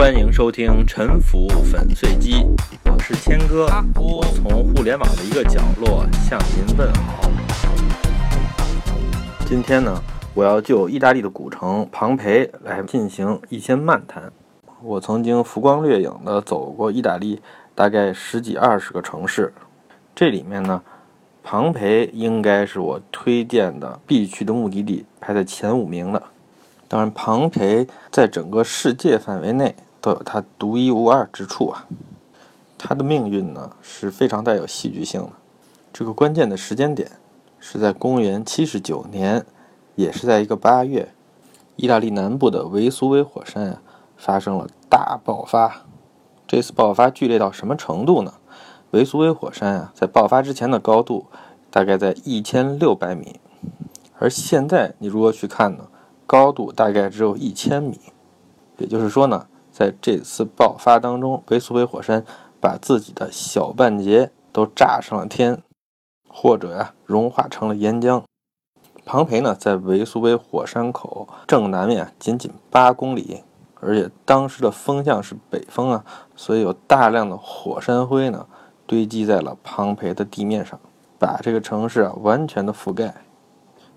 欢迎收听《沉浮粉碎机》，我是谦哥，我从互联网的一个角落向您问好。今天呢，我要就意大利的古城庞培来进行一些漫谈。我曾经浮光掠影地走过意大利大概十几二十个城市，这里面呢，庞培应该是我推荐的必去的目的地，排在前五名的。当然，庞培在整个世界范围内都有它独一无二之处啊。它的命运呢是非常带有戏剧性的。这个关键的时间点是在公元七十九年，也是在一个八月，意大利南部的维苏威火山啊发生了大爆发。这次爆发剧烈到什么程度呢？维苏威火山啊在爆发之前的高度大概在一千六百米，而现在你如果去看呢？高度大概只有一千米，也就是说呢，在这次爆发当中，维苏威火山把自己的小半截都炸上了天，或者呀融化成了岩浆。庞培呢，在维苏威火山口正南面仅仅八公里，而且当时的风向是北风啊，所以有大量的火山灰呢堆积在了庞培的地面上，把这个城市啊完全的覆盖。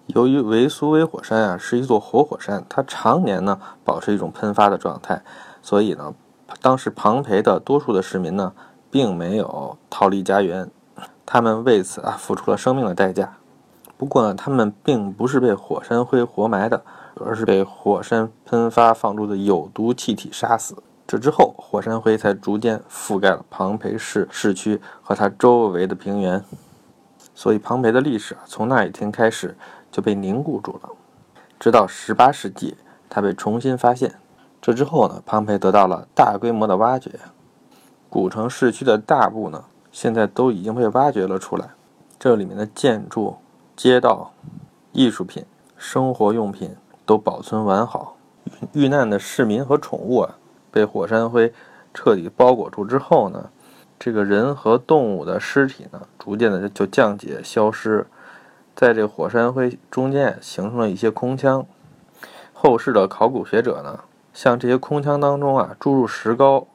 由于维苏威火山啊是一座活火山，它常年呢保持一种喷发的状态，所以呢，当时庞培的多数的市民呢并没有逃离家园，他们为此啊付出了生命的代价。不过呢，他们并不是被火山灰活埋的，而是被火山喷发放出的有毒气体杀死。这之后，火山灰才逐渐覆盖了庞培市市区和它周围的平原。所以，庞培的历史啊从那一天开始。就被凝固住了，直到十八世纪，它被重新发现。这之后呢，庞培得到了大规模的挖掘，古城市区的大部呢，现在都已经被挖掘了出来。这里面的建筑、街道、艺术品、生活用品都保存完好。遇难的市民和宠物啊，被火山灰彻底包裹住之后呢，这个人和动物的尸体呢，逐渐的就降解消失。在这火山灰中间形成了一些空腔，后世的考古学者呢，向这些空腔当中啊注入石膏，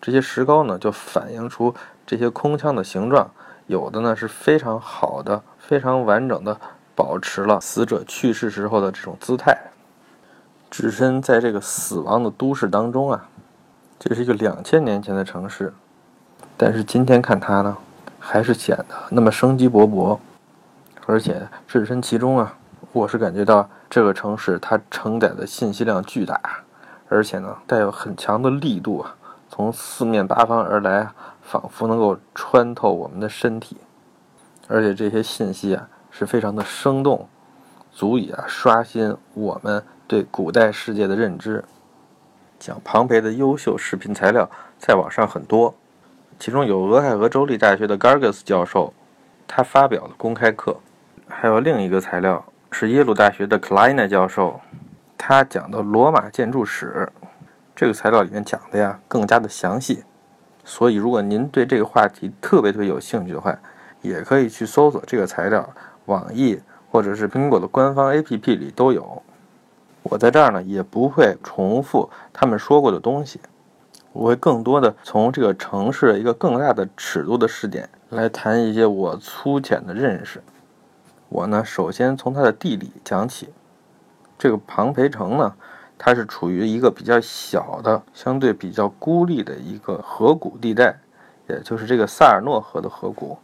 这些石膏呢就反映出这些空腔的形状，有的呢是非常好的、非常完整的保持了死者去世时候的这种姿态。置身在这个死亡的都市当中啊，这是一个两千年前的城市，但是今天看它呢，还是显得那么生机勃勃。而且置身其中啊，我是感觉到这个城市它承载的信息量巨大，而且呢带有很强的力度啊，从四面八方而来，仿佛能够穿透我们的身体。而且这些信息啊是非常的生动，足以啊刷新我们对古代世界的认知。讲庞培的优秀视频材料在网上很多，其中有俄亥俄州立大学的 Gargus 教授，他发表的公开课。还有另一个材料是耶鲁大学的 Klein 教授，他讲的罗马建筑史，这个材料里面讲的呀更加的详细。所以如果您对这个话题特别特别有兴趣的话，也可以去搜索这个材料，网易或者是苹果的官方 APP 里都有。我在这儿呢也不会重复他们说过的东西，我会更多的从这个城市一个更大的尺度的视点来谈一些我粗浅的认识。我呢，首先从它的地理讲起。这个庞培城呢，它是处于一个比较小的、相对比较孤立的一个河谷地带，也就是这个萨尔诺河的河谷。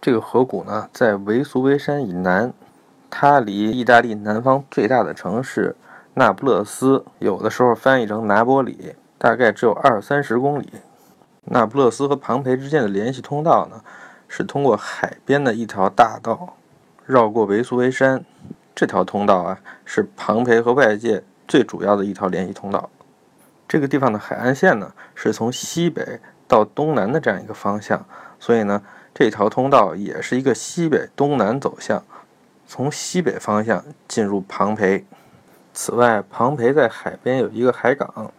这个河谷呢，在维苏威山以南，它离意大利南方最大的城市那不勒斯，有的时候翻译成拿波里，大概只有二三十公里。那不勒斯和庞培之间的联系通道呢，是通过海边的一条大道。绕过维苏威山，这条通道啊，是庞培和外界最主要的一条联系通道。这个地方的海岸线呢，是从西北到东南的这样一个方向，所以呢，这条通道也是一个西北东南走向，从西北方向进入庞培。此外，庞培在海边有一个海港，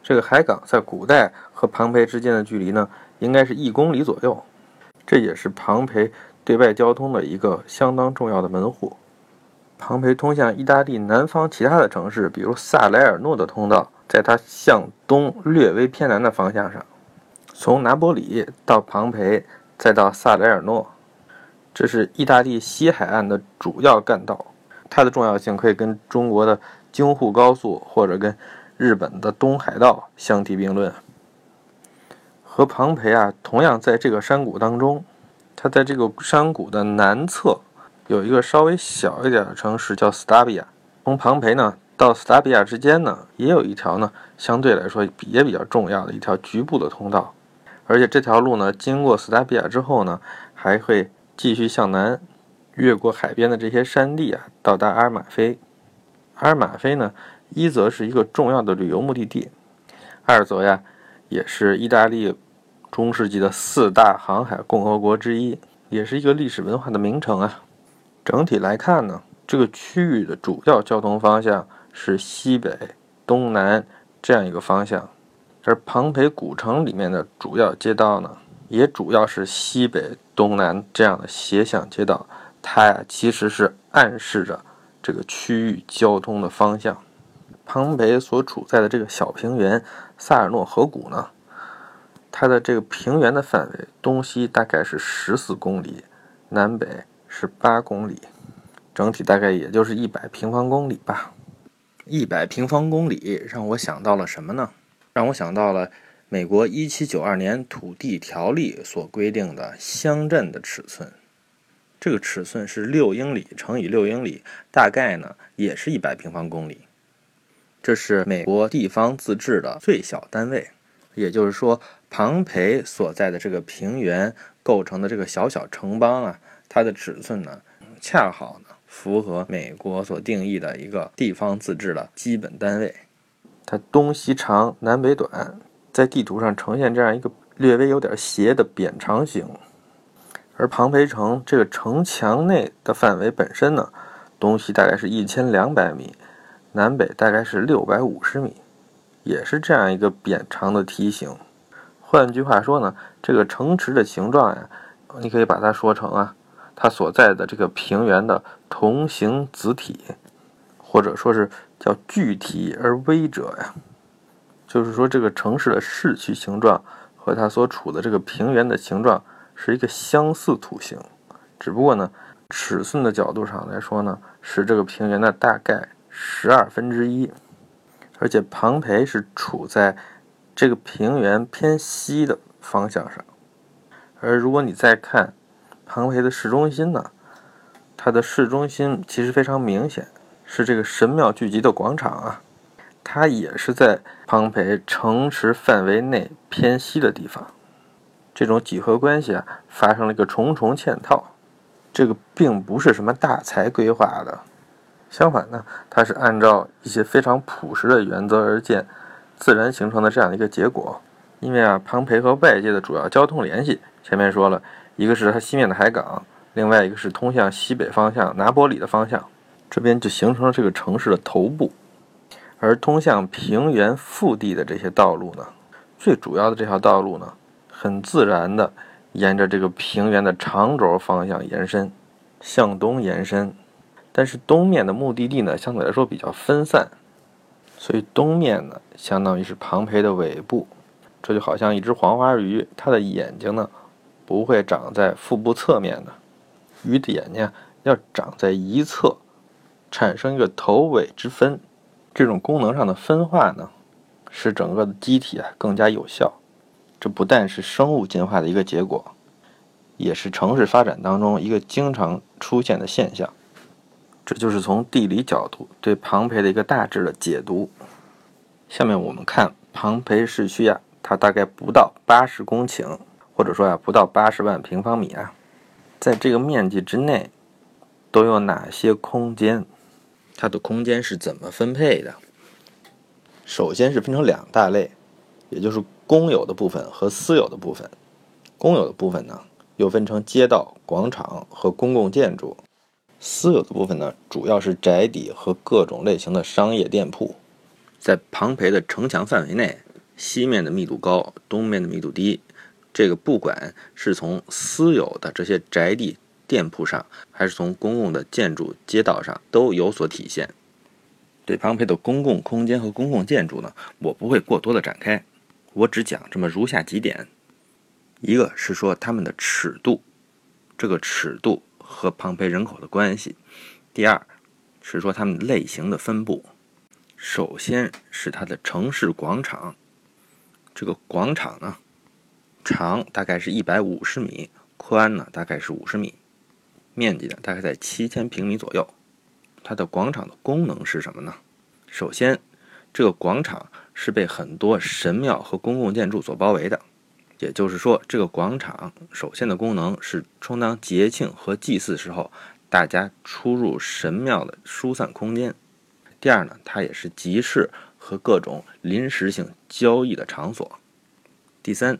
这个海港在古代和庞培之间的距离呢，应该是一公里左右，这也是庞培。对外交通的一个相当重要的门户，庞培通向意大利南方其他的城市，比如萨莱尔诺的通道在它向东略微偏南的方向上，从拿波里到庞培，再到萨雷尔诺，这是意大利西海岸的主要干道。它的重要性可以跟中国的京沪高速或者跟日本的东海道相提并论。和庞培啊，同样在这个山谷当中，它在这个山谷的南侧有一个稍微小一点的城市叫斯达比亚。从庞培呢到斯达比亚之间呢，也有一条呢相对来说也比较重要的一条局部的通道。而且这条路呢，经过斯达比亚之后呢，还会继续向南，越过海边的这些山地啊，到达阿尔马菲。阿尔马菲呢，一则是一个重要的旅游目的地，二则呀，也是意大利。中世纪的四大航海共和国之一，也是一个历史文化的名城啊。整体来看呢，这个区域的主要交通方向是西北、东南这样一个方向。而庞培古城里面的主要街道呢，也主要是西北、东南这样的斜向街道。它呀，其实是暗示着这个区域交通的方向。庞培所处在的这个小平原萨尔诺河谷呢？它的这个平原的范围，东西大概是十四公里，南北是八公里，整体大概也就是一百平方公里吧。一百平方公里让我想到了什么呢？让我想到了美国一七九二年土地条例所规定的乡镇的尺寸，这个尺寸是六英里乘以六英里，大概呢也是一百平方公里。这是美国地方自治的最小单位，也就是说。庞培所在的这个平原构成的这个小小城邦啊，它的尺寸呢，恰好呢符合美国所定义的一个地方自治的基本单位。它东西长，南北短，在地图上呈现这样一个略微有点斜的扁长形。而庞培城这个城墙内的范围本身呢，东西大概是一千两百米，南北大概是六百五十米，也是这样一个扁长的梯形。换句话说呢，这个城池的形状呀，你可以把它说成啊，它所在的这个平原的同形子体，或者说是叫具体而微者呀。就是说，这个城市的市区形状和它所处的这个平原的形状是一个相似图形，只不过呢，尺寸的角度上来说呢，是这个平原的大概十二分之一，而且庞培是处在。这个平原偏西的方向上，而如果你再看庞培的市中心呢，它的市中心其实非常明显，是这个神庙聚集的广场啊，它也是在庞培城池范围内偏西的地方。这种几何关系啊，发生了一个重重嵌套。这个并不是什么大才规划的，相反呢，它是按照一些非常朴实的原则而建。自然形成的这样一个结果，因为啊，庞培和外界的主要交通联系，前面说了一个是它西面的海港，另外一个是通向西北方向拿波里的方向，这边就形成了这个城市的头部。而通向平原腹地的这些道路呢，最主要的这条道路呢，很自然的沿着这个平原的长轴方向延伸，向东延伸，但是东面的目的地呢，相对来说比较分散。所以东面呢，相当于是庞培的尾部，这就好像一只黄花鱼，它的眼睛呢不会长在腹部侧面的，鱼的眼睛要长在一侧，产生一个头尾之分。这种功能上的分化呢，使整个的机体啊更加有效。这不但是生物进化的一个结果，也是城市发展当中一个经常出现的现象。这就是从地理角度对庞培的一个大致的解读。下面我们看庞培市区啊，它大概不到八十公顷，或者说啊不到八十万平方米啊，在这个面积之内都有哪些空间？它的空间是怎么分配的？首先是分成两大类，也就是公有的部分和私有的部分。公有的部分呢，又分成街道、广场和公共建筑。私有的部分呢，主要是宅邸和各种类型的商业店铺。在庞培的城墙范围内，西面的密度高，东面的密度低。这个不管是从私有的这些宅地、店铺上，还是从公共的建筑街道上，都有所体现。对庞培的公共空间和公共建筑呢，我不会过多的展开，我只讲这么如下几点：一个是说他们的尺度，这个尺度和庞培人口的关系；第二是说他们类型的分布。首先是它的城市广场，这个广场呢，长大概是一百五十米，宽呢大概是五十米，面积呢大概在七千平米左右。它的广场的功能是什么呢？首先，这个广场是被很多神庙和公共建筑所包围的，也就是说，这个广场首先的功能是充当节庆和祭祀时候大家出入神庙的疏散空间。第二呢，它也是集市和各种临时性交易的场所。第三，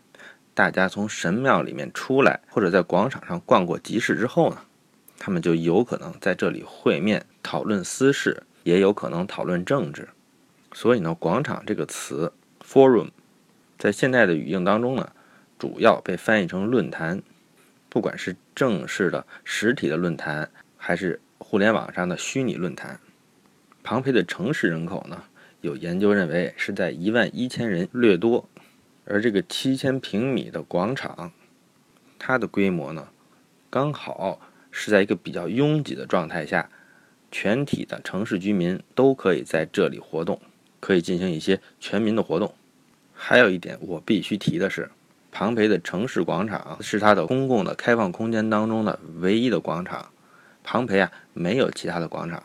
大家从神庙里面出来，或者在广场上逛过集市之后呢？他们就有可能在这里会面讨论私事，也有可能讨论政治。所以呢，广场这个词 “forum” 在现代的语境当中呢，主要被翻译成论坛。不管是正式的实体的论坛，还是互联网上的虚拟论坛。庞培的城市人口呢，有研究认为是在一万一千人略多，而这个七千平米的广场，它的规模呢，刚好。是在一个比较拥挤的状态下，全体的城市居民都可以在这里活动，可以进行一些全民的活动。还有一点我必须提的是，庞培的城市广场是它的公共的开放空间当中的唯一的广场。庞培啊，没有其他的广场。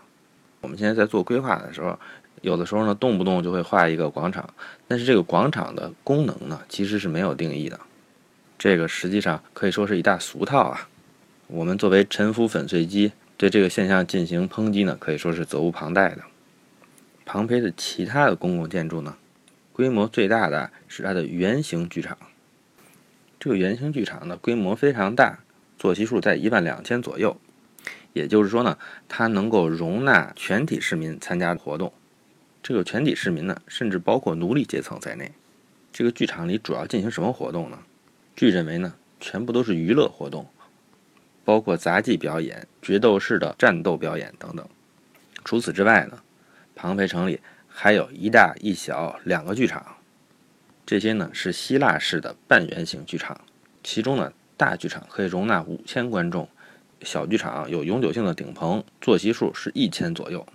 我们现在在做规划的时候，有的时候呢，动不动就会画一个广场，但是这个广场的功能呢，其实是没有定义的。这个实际上可以说是一大俗套啊。我们作为沉浮粉碎机，对这个现象进行抨击呢，可以说是责无旁贷的。庞培的其他的公共建筑呢，规模最大的是它的圆形剧场。这个圆形剧场呢，规模非常大，坐席数在一万两千左右。也就是说呢，它能够容纳全体市民参加活动。这个全体市民呢，甚至包括奴隶阶层在内。这个剧场里主要进行什么活动呢？据认为呢，全部都是娱乐活动。包括杂技表演、决斗式的战斗表演等等。除此之外呢，庞培城里还有一大一小两个剧场，这些呢是希腊式的半圆形剧场。其中呢，大剧场可以容纳五千观众，小剧场有永久性的顶棚，坐席数是一千左右。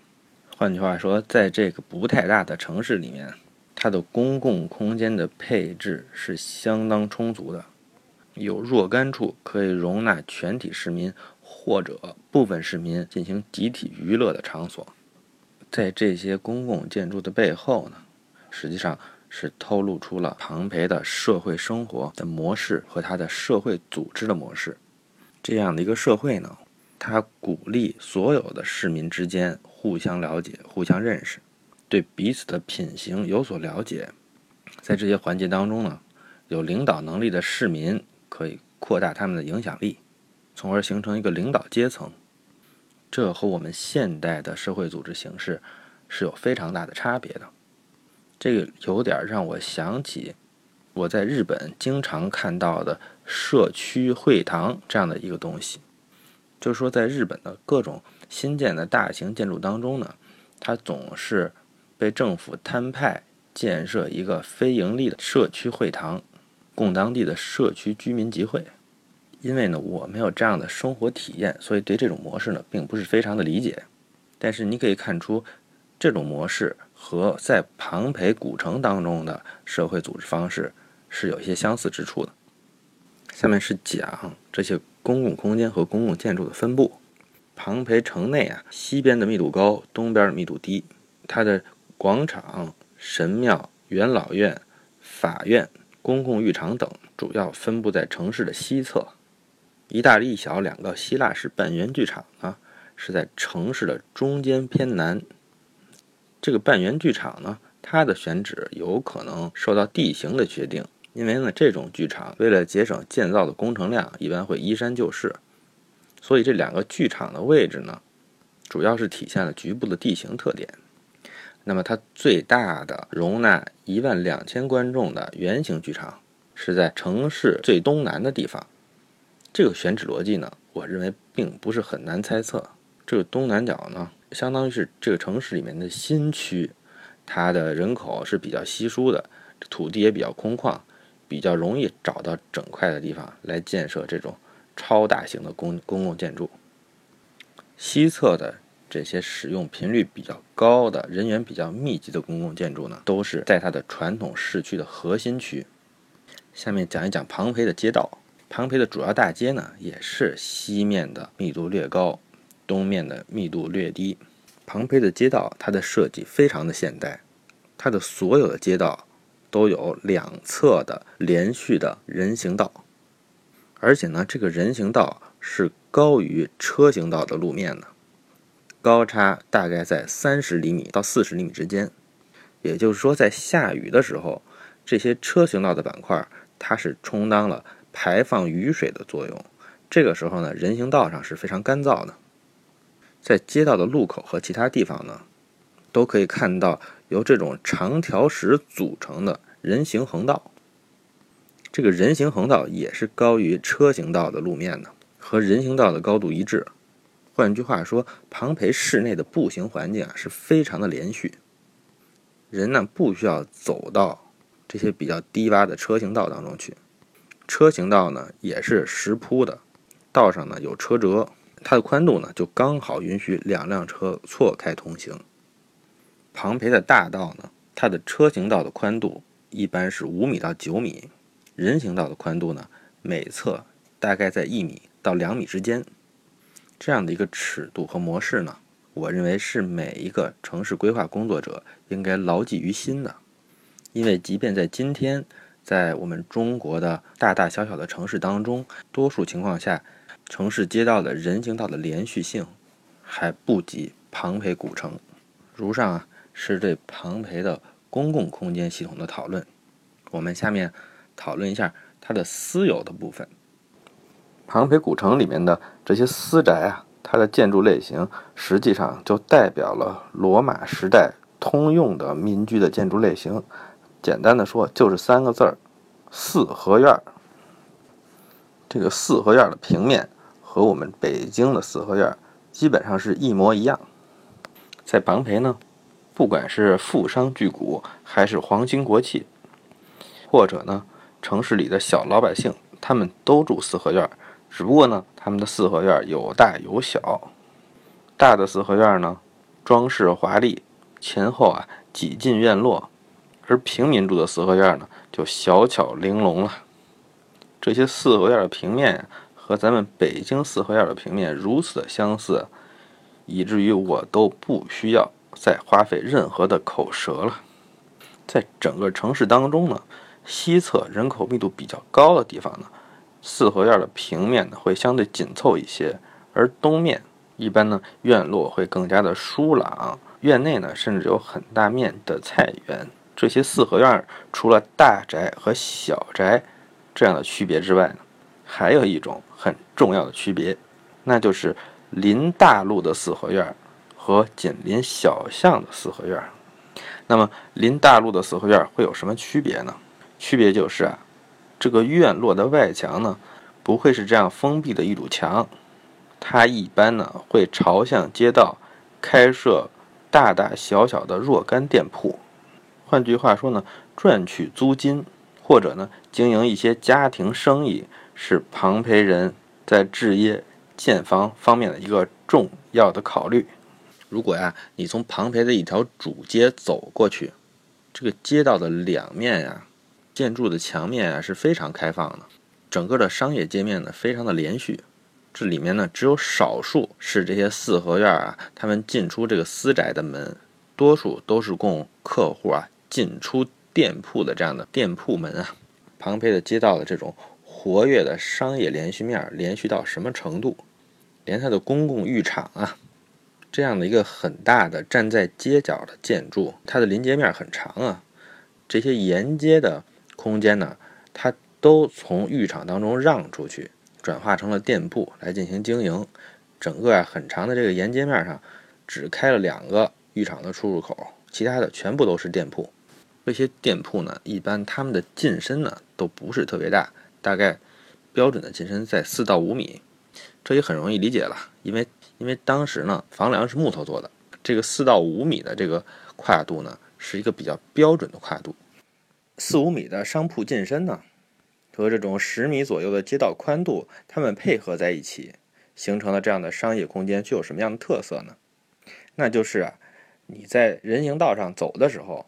换句话说，在这个不太大的城市里面，它的公共空间的配置是相当充足的。有若干处可以容纳全体市民或者部分市民进行集体娱乐的场所，在这些公共建筑的背后呢，实际上是透露出了庞培的社会生活的模式和他的社会组织的模式。这样的一个社会呢，它鼓励所有的市民之间互相了解、互相认识，对彼此的品行有所了解。在这些环节当中呢，有领导能力的市民。可以扩大他们的影响力，从而形成一个领导阶层。这和我们现代的社会组织形式是有非常大的差别的。这个有点让我想起我在日本经常看到的社区会堂这样的一个东西。就是说，在日本的各种新建的大型建筑当中呢，它总是被政府摊派建设一个非盈利的社区会堂。供当地的社区居民集会，因为呢我没有这样的生活体验，所以对这种模式呢并不是非常的理解。但是你可以看出，这种模式和在庞培古城当中的社会组织方式是有一些相似之处的。下面是讲这些公共空间和公共建筑的分布。庞培城内啊，西边的密度高，东边的密度低。它的广场、神庙、元老院、法院。公共浴场等主要分布在城市的西侧，一大一小两个希腊式半圆剧场呢，是在城市的中间偏南。这个半圆剧场呢，它的选址有可能受到地形的决定，因为呢，这种剧场为了节省建造的工程量，一般会依山就势，所以这两个剧场的位置呢，主要是体现了局部的地形特点。那么，它最大的容纳一万两千观众的圆形剧场是在城市最东南的地方。这个选址逻辑呢，我认为并不是很难猜测。这个东南角呢，相当于是这个城市里面的新区，它的人口是比较稀疏的，土地也比较空旷，比较容易找到整块的地方来建设这种超大型的公公共建筑。西侧的这些使用频率比较高的、人员比较密集的公共建筑呢，都是在它的传统市区的核心区。下面讲一讲庞培的街道。庞培的主要大街呢，也是西面的密度略高，东面的密度略低。庞培的街道，它的设计非常的现代，它的所有的街道都有两侧的连续的人行道，而且呢，这个人行道是高于车行道的路面的，高差大概在三十厘米到四十厘米之间。也就是说，在下雨的时候，这些车行道的板块，它是充当了。排放雨水的作用，这个时候呢，人行道上是非常干燥的。在街道的路口和其他地方呢，都可以看到由这种长条石组成的人行横道。这个人行横道也是高于车行道的路面的，和人行道的高度一致。换句话说，庞培市内的步行环境啊是非常的连续，人呢不需要走到这些比较低洼的车行道当中去。车行道呢也是石铺的，道上呢有车辙，它的宽度呢就刚好允许两辆车错开通行。庞培的大道呢，它的车行道的宽度一般是五米到九米，人行道的宽度呢每侧大概在一米到两米之间。这样的一个尺度和模式呢，我认为是每一个城市规划工作者应该牢记于心的，因为即便在今天。在我们中国的大大小小的城市当中，多数情况下，城市街道的人行道的连续性还不及庞培古城。如上啊，是对庞培的公共空间系统的讨论。我们下面讨论一下它的私有的部分。庞培古城里面的这些私宅啊，它的建筑类型实际上就代表了罗马时代通用的民居的建筑类型。简单的说，就是三个字儿：四合院。这个四合院的平面和我们北京的四合院基本上是一模一样。在庞培呢，不管是富商巨贾，还是皇亲国戚，或者呢城市里的小老百姓，他们都住四合院。只不过呢，他们的四合院有大有小。大的四合院呢，装饰华丽，前后啊几进院落。而平民住的四合院呢，就小巧玲珑了。这些四合院的平面和咱们北京四合院的平面如此的相似，以至于我都不需要再花费任何的口舌了。在整个城市当中呢，西侧人口密度比较高的地方呢，四合院的平面呢会相对紧凑一些，而东面一般呢院落会更加的疏朗，院内呢甚至有很大面的菜园。这些四合院除了大宅和小宅这样的区别之外呢，还有一种很重要的区别，那就是临大路的四合院和紧邻小巷的四合院。那么临大路的四合院会有什么区别呢？区别就是啊，这个院落的外墙呢不会是这样封闭的一堵墙，它一般呢会朝向街道，开设大大小小的若干店铺。换句话说呢，赚取租金，或者呢经营一些家庭生意，是庞培人在置业建房方面的一个重要的考虑。如果呀，你从庞培的一条主街走过去，这个街道的两面呀，建筑的墙面啊是非常开放的，整个的商业街面呢非常的连续。这里面呢只有少数是这些四合院啊，他们进出这个私宅的门，多数都是供客户啊。进出店铺的这样的店铺门啊，庞培的街道的这种活跃的商业连续面，连续到什么程度？连它的公共浴场啊，这样的一个很大的站在街角的建筑，它的临街面很长啊。这些沿街的空间呢，它都从浴场当中让出去，转化成了店铺来进行经营。整个啊很长的这个沿街面上，只开了两个浴场的出入口，其他的全部都是店铺。这些店铺呢，一般他们的进深呢都不是特别大，大概标准的进深在四到五米，这也很容易理解了，因为因为当时呢房梁是木头做的，这个四到五米的这个跨度呢，是一个比较标准的跨度。四五米的商铺进深呢，和这种十米左右的街道宽度，它们配合在一起，形成了这样的商业空间，具有什么样的特色呢？那就是啊，你在人行道上走的时候，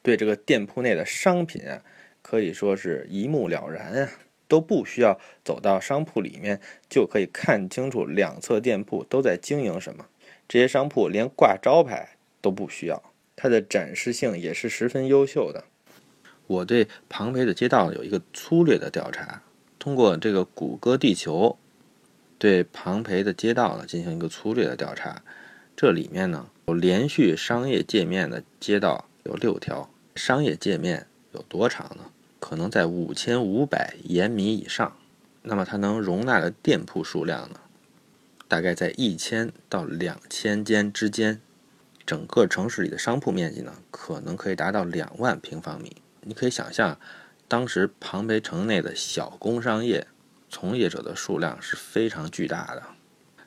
对这个店铺内的商品啊，可以说是一目了然啊。都不需要走到商铺里面，就可以看清楚两侧店铺都在经营什么。这些商铺连挂招牌都不需要，它的展示性也是十分优秀的。我对庞培的街道有一个粗略的调查，通过这个谷歌地球对庞培的街道呢进行一个粗略的调查。这里面呢有连续商业界面的街道有六条，商业界面有多长呢？可能在五千五百延米以上，那么它能容纳的店铺数量呢？大概在一千到两千间之间。整个城市里的商铺面积呢，可能可以达到两万平方米。你可以想象，当时庞培城内的小工商业从业者的数量是非常巨大的。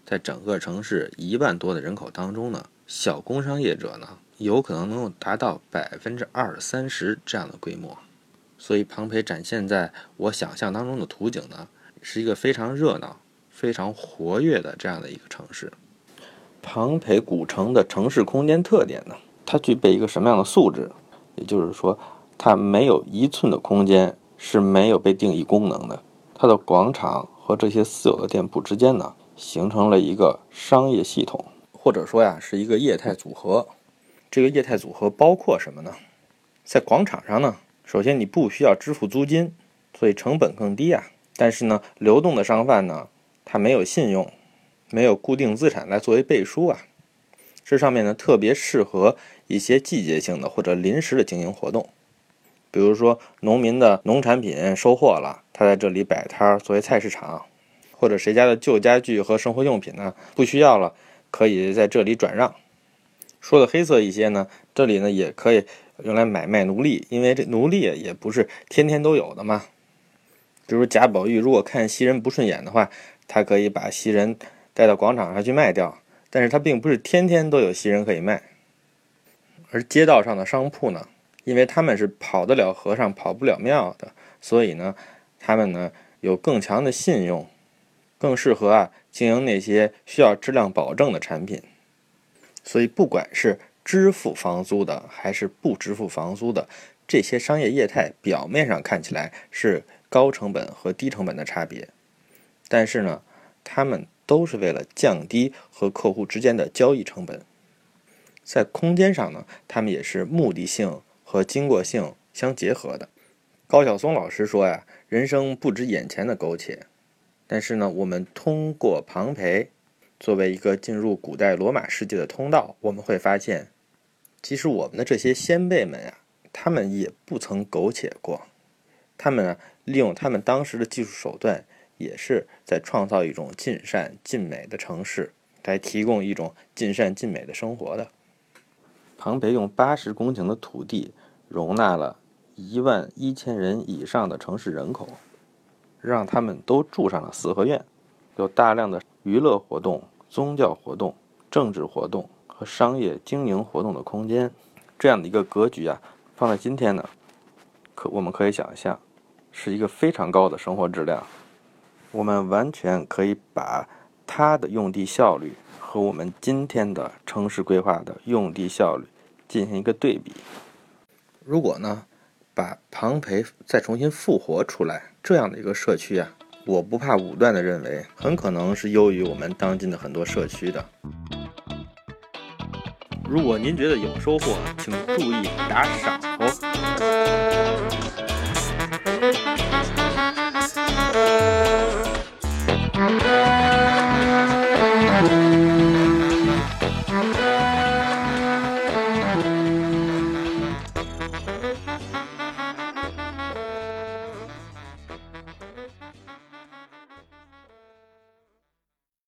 在整个城市一万多的人口当中呢，小工商业者呢，有可能能够达到百分之二三十这样的规模。所以，庞培展现在我想象当中的图景呢，是一个非常热闹、非常活跃的这样的一个城市。庞培古城的城市空间特点呢，它具备一个什么样的素质？也就是说，它没有一寸的空间是没有被定义功能的。它的广场和这些私有的店铺之间呢，形成了一个商业系统，或者说呀，是一个业态组合。这个业态组合包括什么呢？在广场上呢？首先，你不需要支付租金，所以成本更低啊。但是呢，流动的商贩呢，它没有信用，没有固定资产来作为背书啊。这上面呢，特别适合一些季节性的或者临时的经营活动，比如说农民的农产品收获了，他在这里摆摊儿作为菜市场，或者谁家的旧家具和生活用品呢不需要了，可以在这里转让。说的黑色一些呢，这里呢也可以。用来买卖奴隶，因为这奴隶也不是天天都有的嘛。比如贾宝玉如果看袭人不顺眼的话，他可以把袭人带到广场上去卖掉，但是他并不是天天都有袭人可以卖。而街道上的商铺呢，因为他们是跑得了和尚跑不了庙的，所以呢，他们呢有更强的信用，更适合啊经营那些需要质量保证的产品。所以不管是支付房租的还是不支付房租的，这些商业业态表面上看起来是高成本和低成本的差别，但是呢，他们都是为了降低和客户之间的交易成本。在空间上呢，他们也是目的性和经过性相结合的。高晓松老师说呀：“人生不止眼前的苟且。”但是呢，我们通过庞培。作为一个进入古代罗马世界的通道，我们会发现，其实我们的这些先辈们呀，他们也不曾苟且过。他们呢，利用他们当时的技术手段，也是在创造一种尽善尽美的城市，来提供一种尽善尽美的生活的。庞培用八十公顷的土地，容纳了一万一千人以上的城市人口，让他们都住上了四合院，有大量的娱乐活动。宗教活动、政治活动和商业经营活动的空间，这样的一个格局啊，放在今天呢，可我们可以想象，是一个非常高的生活质量。我们完全可以把它的用地效率和我们今天的城市规划的用地效率进行一个对比。如果呢，把庞培再重新复活出来，这样的一个社区啊。我不怕武断的认为，很可能是优于我们当今的很多社区的。如果您觉得有收获，请注意打赏。